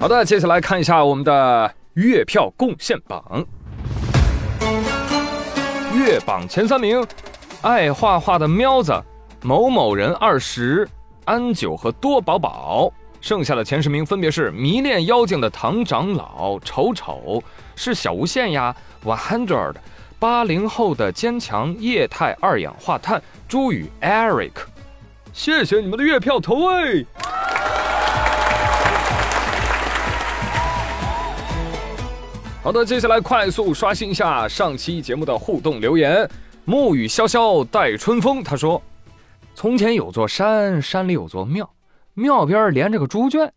好的，接下来看一下我们的月票贡献榜。月榜前三名：爱画画的喵子、某某人二十、安九和多宝宝。剩下的前十名分别是迷恋妖精的唐长老、丑丑是小无限呀、One Hundred、八零后的坚强、液态二氧化碳、朱宇、Eric。谢谢你们的月票投喂。好的，接下来快速刷新一下上期节目的互动留言。暮雨潇潇待春风，他说：“从前有座山，山里有座庙，庙边连着个猪圈。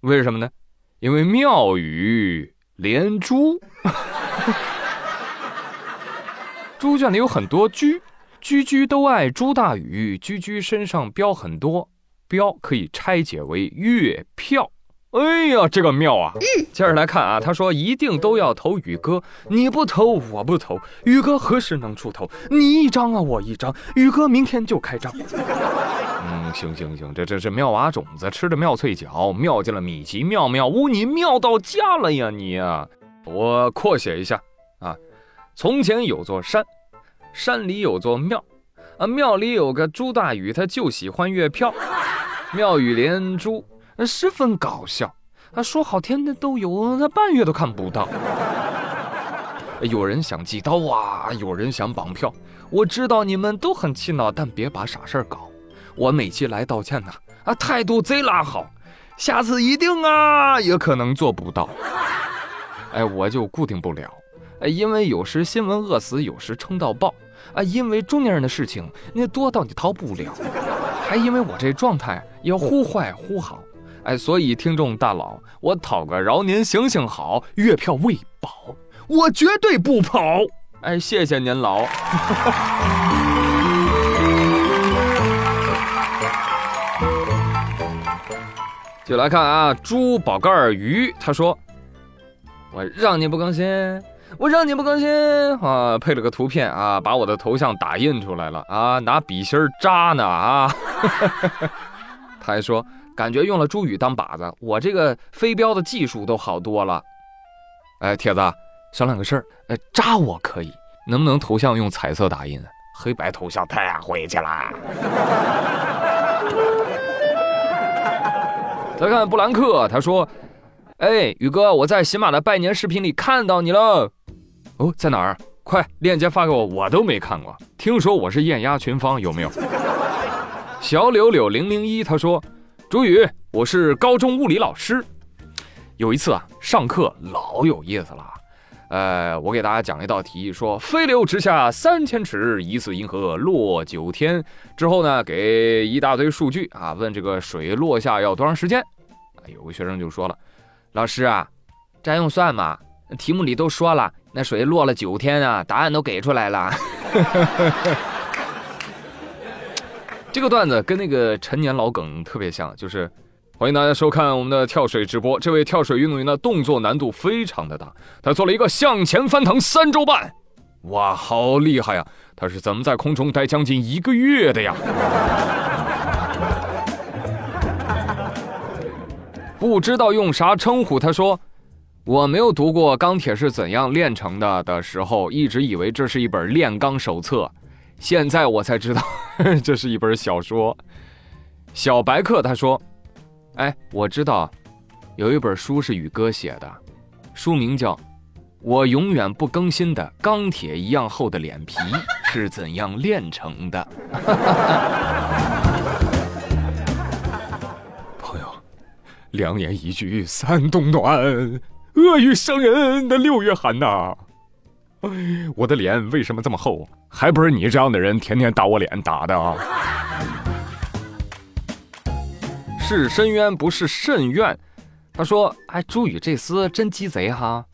为什么呢？因为庙宇连猪。猪圈里有很多居，居居都爱猪大宇，居居身上标很多，标可以拆解为月票。”哎呀，这个妙啊！接着来看啊，他说一定都要投宇哥，你不投我不投，宇哥何时能出头？你一张啊，我一张，宇哥明天就开张。嗯，行行行，这这这妙娃种子吃着妙脆角，妙进了米奇妙妙屋，你妙到家了呀你啊！我扩写一下啊，从前有座山，山里有座庙，啊庙里有个朱大宇，他就喜欢月票，庙宇连珠。十分搞笑，啊，说好天的都有，那半月都看不到。有人想寄刀啊，有人想绑票。我知道你们都很气恼，但别把傻事儿搞。我每期来道歉呐，啊，态度贼拉好，下次一定啊，也可能做不到。哎，我就固定不了，哎，因为有时新闻饿死，有时撑到爆，啊，因为中年人的事情那多到你逃不了，还因为我这状态要忽坏忽好。哎，所以听众大佬，我讨个饶您行行好，月票未保，我绝对不跑。哎，谢谢您老。就来看啊，猪宝盖儿鱼，他说：“我让你不更新，我让你不更新啊！”配了个图片啊，把我的头像打印出来了啊，拿笔芯扎呢啊。他还说。感觉用了朱宇当靶子，我这个飞镖的技术都好多了。哎，铁子，商量个事儿，哎，扎我可以，能不能头像用彩色打印？黑白头像太晦气了。再看布兰克，他说：“哎，宇哥，我在喜马的拜年视频里看到你了。哦，在哪儿？快链接发给我，我都没看过。听说我是艳压群芳，有没有？”小柳柳零零一，他说。朱宇，我是高中物理老师。有一次啊，上课老有意思了。呃，我给大家讲一道题，说飞流直下三千尺，疑似银河落九天。之后呢，给一大堆数据啊，问这个水落下要多长时间。有个学生就说了：“老师啊，占用算吗？题目里都说了，那水落了九天啊，答案都给出来了。”这个段子跟那个陈年老梗特别像，就是欢迎大家收看我们的跳水直播。这位跳水运动员的动作难度非常的大，他做了一个向前翻腾三周半，哇，好厉害呀！他是怎么在空中待将近一个月的呀？不知道用啥称呼？他说我没有读过《钢铁是怎样炼成的》的时候，一直以为这是一本炼钢手册。现在我才知道，这是一本小说。小白客他说：“哎，我知道，有一本书是宇哥写的，书名叫《我永远不更新的钢铁一样厚的脸皮 是怎样炼成的》。朋友，良言一句三冬暖，恶语伤人的六月寒呐。我的脸为什么这么厚？还不是你这样的人天天打我脸打的啊！是深渊不是甚怨。他说：“哎，朱宇这厮真鸡贼哈！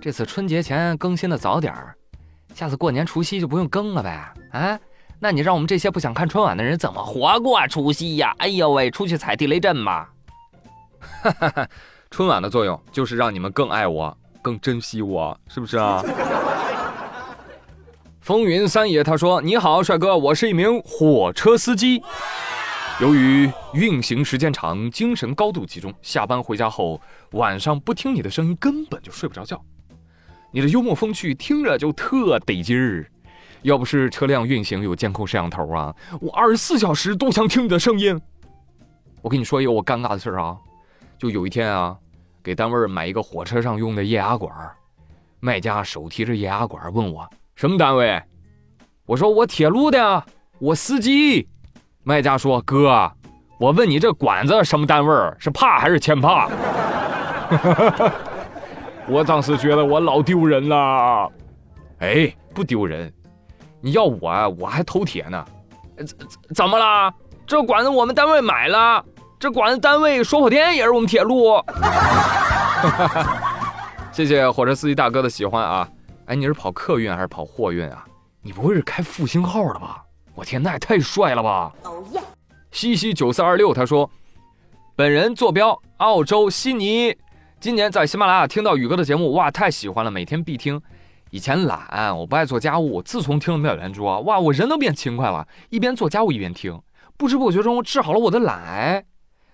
这次春节前更新的早点儿，下次过年除夕就不用更了呗？啊？那你让我们这些不想看春晚的人怎么活过除夕呀？哎呦喂，出去踩地雷阵吧！哈哈哈，春晚的作用就是让你们更爱我，更珍惜我，是不是啊？”风云三爷他说：“你好，帅哥，我是一名火车司机。由于运行时间长，精神高度集中，下班回家后，晚上不听你的声音根本就睡不着觉。你的幽默风趣听着就特得劲儿。要不是车辆运行有监控摄像头啊，我二十四小时都想听你的声音。我跟你说一个我尴尬的事儿啊，就有一天啊，给单位买一个火车上用的液压管，卖家手提着液压管问我什么单位，我说我铁路的，我司机。卖家说哥，我问你这管子什么单位，是怕还是欠怕？我当时觉得我老丢人了。哎，不丢人。你要我，我还头铁呢。怎怎么了？这管子我们单位买了，这管子单位说破天也是我们铁路。谢谢火车司机大哥的喜欢啊！哎，你是跑客运还是跑货运啊？你不会是开复兴号的吧？我天，那也太帅了吧！哦耶！西西九四二六他说，本人坐标澳洲悉尼，今年在喜马拉雅听到宇哥的节目，哇，太喜欢了，每天必听。以前懒，我不爱做家务。自从听了妙圆珠啊，哇，我人都变勤快了，一边做家务一边听，不知不觉中治好了我的懒。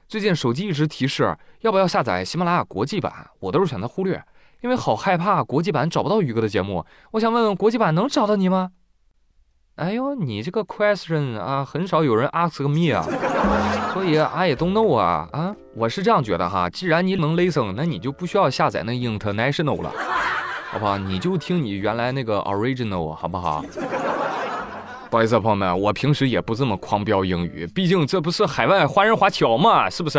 最近手机一直提示要不要下载喜马拉雅国际版，我都是选择忽略，因为好害怕国际版找不到宇哥的节目。我想问问国际版能找到你吗？哎呦，你这个 question 啊，很少有人 ask me 啊，所以 I don't know 啊啊，我是这样觉得哈，既然你能 listen，那你就不需要下载那 international 了。好不好？你就听你原来那个 original 好不好？不好意思，朋友们，我平时也不这么狂飙英语，毕竟这不是海外华人华侨嘛，是不是？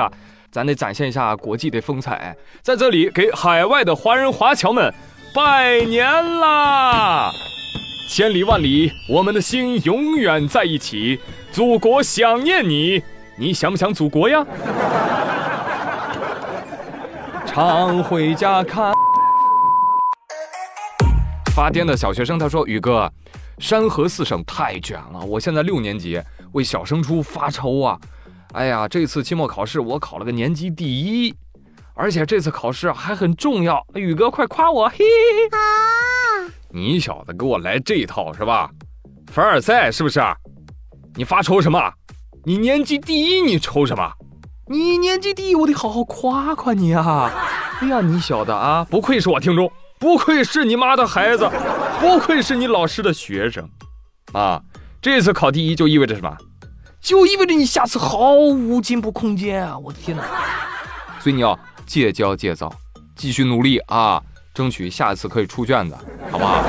咱得展现一下国际的风采，在这里给海外的华人华侨们拜年啦！千里万里，我们的心永远在一起，祖国想念你，你想不想祖国呀？常回家看。发癫的小学生他说：“宇哥，山河四省太卷了，我现在六年级，为小升初发愁啊！哎呀，这次期末考试我考了个年级第一，而且这次考试还很重要。宇哥，快夸我！嘿，啊！你小子给我来这一套是吧？凡尔赛是不是？你发愁什么？你年级第一，你愁什么？你年级第一，我得好好夸夸你啊！哎呀，你小子啊，不愧是我听众。”不愧是你妈的孩子，不愧是你老师的学生，啊！这次考第一就意味着什么？就意味着你下次毫无进步空间啊！我的天哪！所以你要戒骄戒躁，继续努力啊，争取下次可以出卷子，好不好？